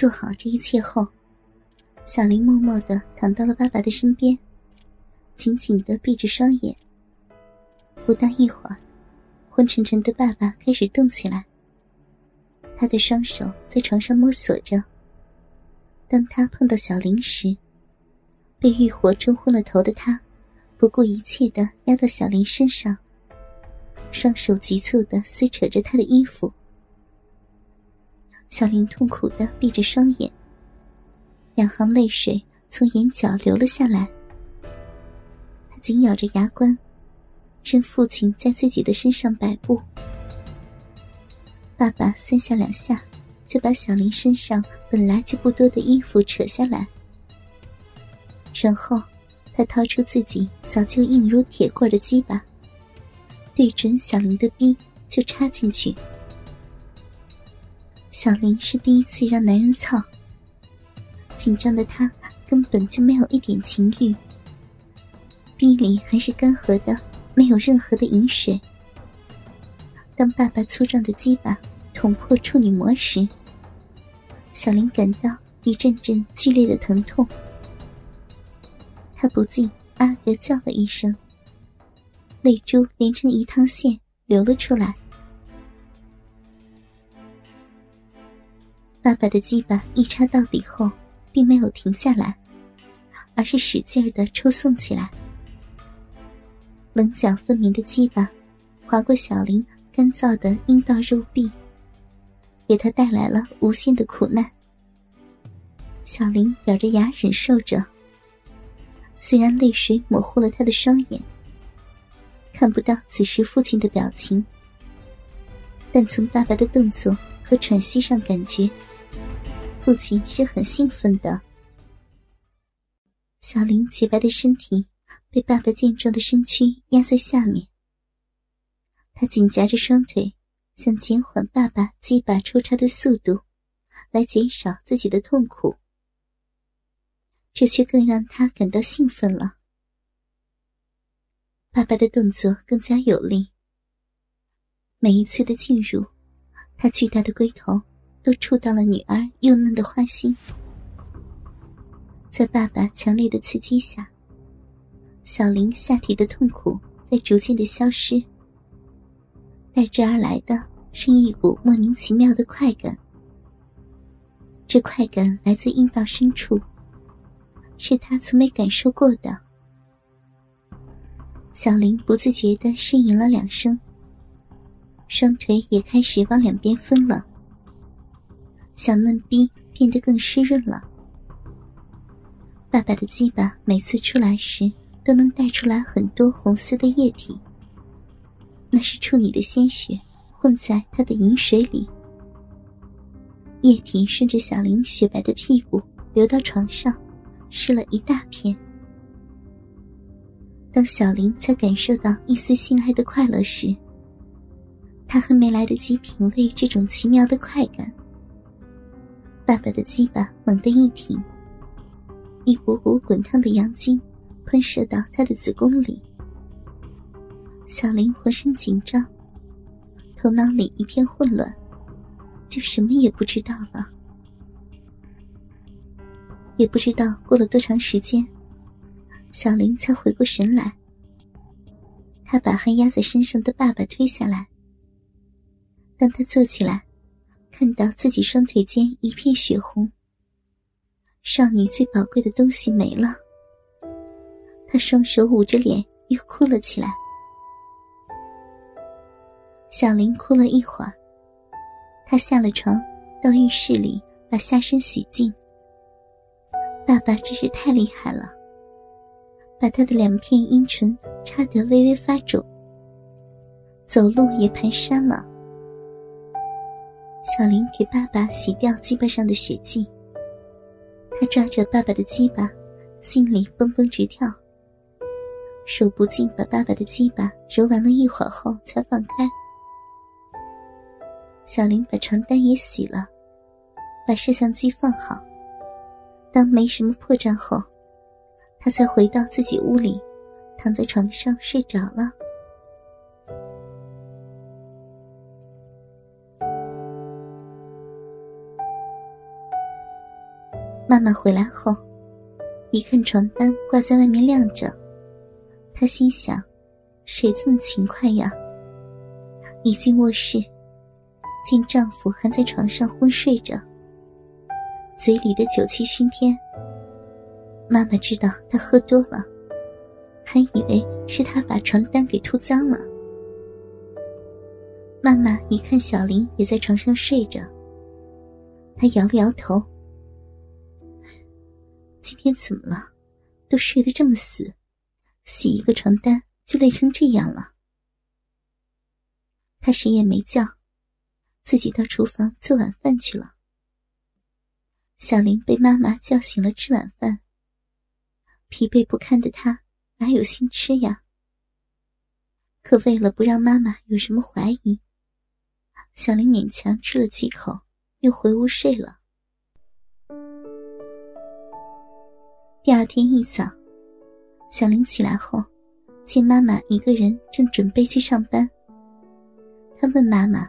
做好这一切后，小林默默的躺到了爸爸的身边，紧紧的闭着双眼。不大一会儿，昏沉沉的爸爸开始动起来。他的双手在床上摸索着。当他碰到小林时，被欲火冲昏了头的他，不顾一切的压到小林身上，双手急促的撕扯着他的衣服。小林痛苦的闭着双眼，两行泪水从眼角流了下来。他紧咬着牙关，任父亲在自己的身上摆布。爸爸三下两下就把小林身上本来就不多的衣服扯下来，然后他掏出自己早就硬如铁棍的鸡巴，对准小林的逼就插进去。小林是第一次让男人操，紧张的他根本就没有一点情欲，逼里还是干涸的，没有任何的饮水。当爸爸粗壮的鸡巴捅破处女膜时，小林感到一阵阵剧烈的疼痛，他不禁啊的叫了一声，泪珠连成一趟线流了出来。爸爸的鸡巴一插到底后，并没有停下来，而是使劲儿的抽送起来。棱角分明的鸡巴划过小林干燥的阴道肉壁，给他带来了无限的苦难。小林咬着牙忍受着，虽然泪水模糊了他的双眼，看不到此时父亲的表情，但从爸爸的动作和喘息上感觉。父亲是很兴奋的。小林洁白的身体被爸爸健壮的身躯压在下面，他紧夹着双腿，想减缓爸爸击把抽插的速度，来减少自己的痛苦。这却更让他感到兴奋了。爸爸的动作更加有力，每一次的进入，他巨大的龟头。都触到了女儿幼嫩的花心，在爸爸强烈的刺激下，小林下体的痛苦在逐渐的消失，带之而来的是一股莫名其妙的快感。这快感来自阴道深处，是他从没感受过的。小林不自觉的呻吟了两声，双腿也开始往两边分了。小嫩逼变得更湿润了。爸爸的鸡巴每次出来时，都能带出来很多红色的液体。那是处女的鲜血混在他的饮水里，液体顺着小林雪白的屁股流到床上，湿了一大片。当小林才感受到一丝性爱的快乐时，他还没来得及品味这种奇妙的快感。爸爸的鸡巴猛地一挺，一股股滚烫的阳精喷射到他的子宫里。小林浑身紧张，头脑里一片混乱，就什么也不知道了。也不知道过了多长时间，小林才回过神来。他把还压在身上的爸爸推下来，当他坐起来。看到自己双腿间一片血红，少女最宝贵的东西没了。她双手捂着脸，又哭了起来。小林哭了一会儿，他下了床，到浴室里把下身洗净。爸爸真是太厉害了，把他的两片阴唇插得微微发肿，走路也蹒跚了。小林给爸爸洗掉鸡巴上的血迹。他抓着爸爸的鸡巴，心里蹦蹦直跳。手不禁把爸爸的鸡巴揉完了一会儿后，才放开。小林把床单也洗了，把摄像机放好。当没什么破绽后，他才回到自己屋里，躺在床上睡着了。妈妈回来后，一看床单挂在外面晾着，她心想：谁这么勤快呀？一进卧室，见丈夫还在床上昏睡着，嘴里的酒气熏天。妈妈知道他喝多了，还以为是他把床单给吐脏了。妈妈一看小林也在床上睡着，她摇了摇头：“今天怎么了？都睡得这么死，洗一个床单就累成这样了。”她谁也没叫，自己到厨房做晚饭去了。小林被妈妈叫醒了，吃晚饭。疲惫不堪的他哪有心吃呀？可为了不让妈妈有什么怀疑，小林勉强吃了几口，又回屋睡了。第二天一早，小林起来后，见妈妈一个人正准备去上班，他问妈妈：“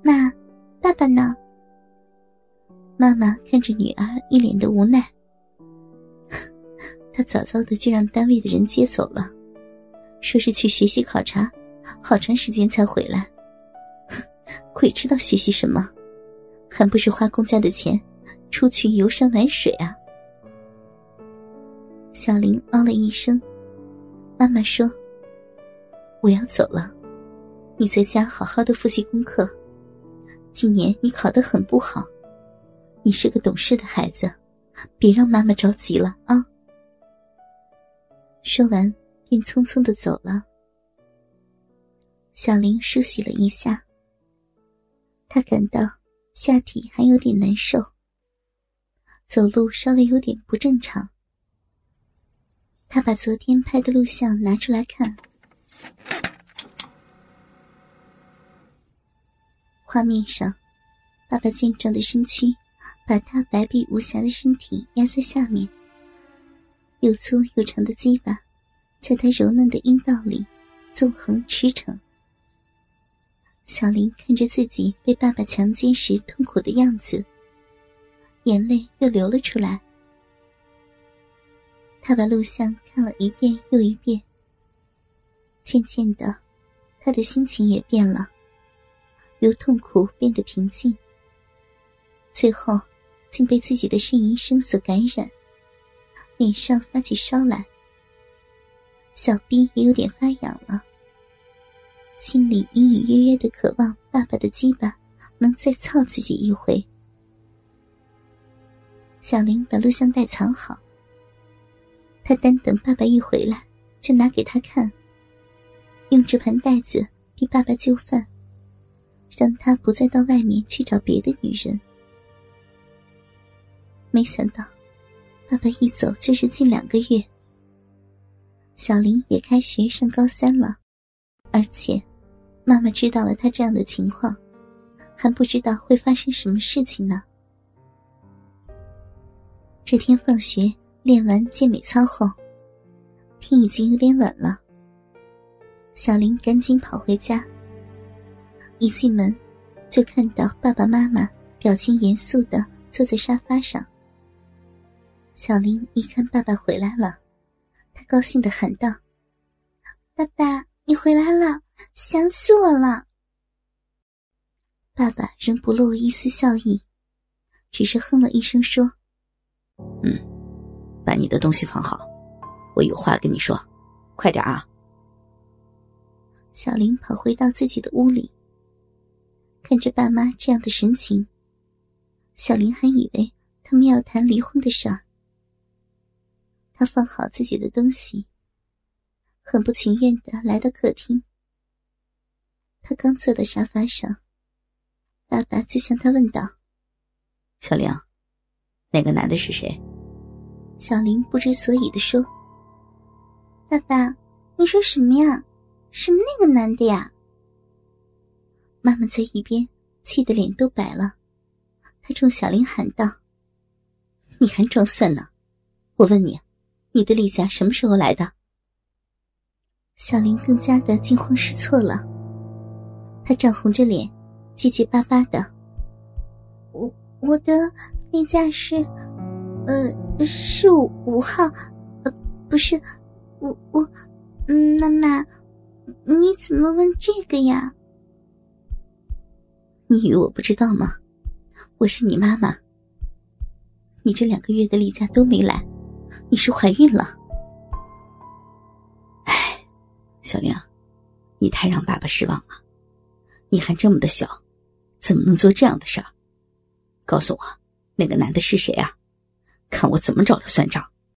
妈，爸爸呢？”妈妈看着女儿，一脸的无奈。他早早的就让单位的人接走了，说是去学习考察，好长时间才回来。鬼知道学习什么，还不是花公家的钱，出去游山玩水啊！小林哦了一声，妈妈说：“我要走了，你在家好好的复习功课。今年你考得很不好，你是个懂事的孩子，别让妈妈着急了啊。”说完，便匆匆的走了。小林梳洗了一下，他感到下体还有点难受，走路稍微有点不正常。他把昨天拍的录像拿出来看，画面上，爸爸健壮的身躯把他白璧无瑕的身体压在下面。又粗又长的鸡巴，在他柔嫩的阴道里纵横驰骋。小林看着自己被爸爸强奸时痛苦的样子，眼泪又流了出来。他把录像看了一遍又一遍。渐渐的，他的心情也变了，由痛苦变得平静。最后，竟被自己的呻吟声所感染。脸上发起烧来，小臂也有点发痒了，心里隐隐约约的渴望爸爸的鸡巴能再操自己一回。小林把录像带藏好，他单等爸爸一回来就拿给他看，用这盘袋子逼爸爸就范，让他不再到外面去找别的女人。没想到。爸爸一走就是近两个月，小林也开学上高三了，而且妈妈知道了他这样的情况，还不知道会发生什么事情呢。这天放学练完健美操后，天已经有点晚了。小林赶紧跑回家，一进门就看到爸爸妈妈表情严肃的坐在沙发上。小林一看爸爸回来了，他高兴的喊道：“爸爸，你回来了，想死我了。”爸爸仍不露一丝笑意，只是哼了一声说：“嗯，把你的东西放好，我有话跟你说，快点啊。”小林跑回到自己的屋里，看着爸妈这样的神情，小林还以为他们要谈离婚的事儿。他放好自己的东西，很不情愿的来到客厅。他刚坐到沙发上，爸爸就向他问道：“小玲，那个男的是谁？”小林不知所以的说：“爸爸，你说什么呀？什么那个男的呀？”妈妈在一边气得脸都白了，她冲小林喊道：“你还装蒜呢？我问你。”你的李霞什么时候来的？小林更加的惊慌失措了，他涨红着脸，结结巴巴的：“我我的例假是，呃，是五号，呃，不是，我我，妈妈，你怎么问这个呀？你以为我不知道吗？我是你妈妈。你这两个月的例假都没来，你是怀孕了。哎，小玲，你太让爸爸失望了。你还这么的小，怎么能做这样的事儿？告诉我，那个男的是谁啊？看我怎么找他算账。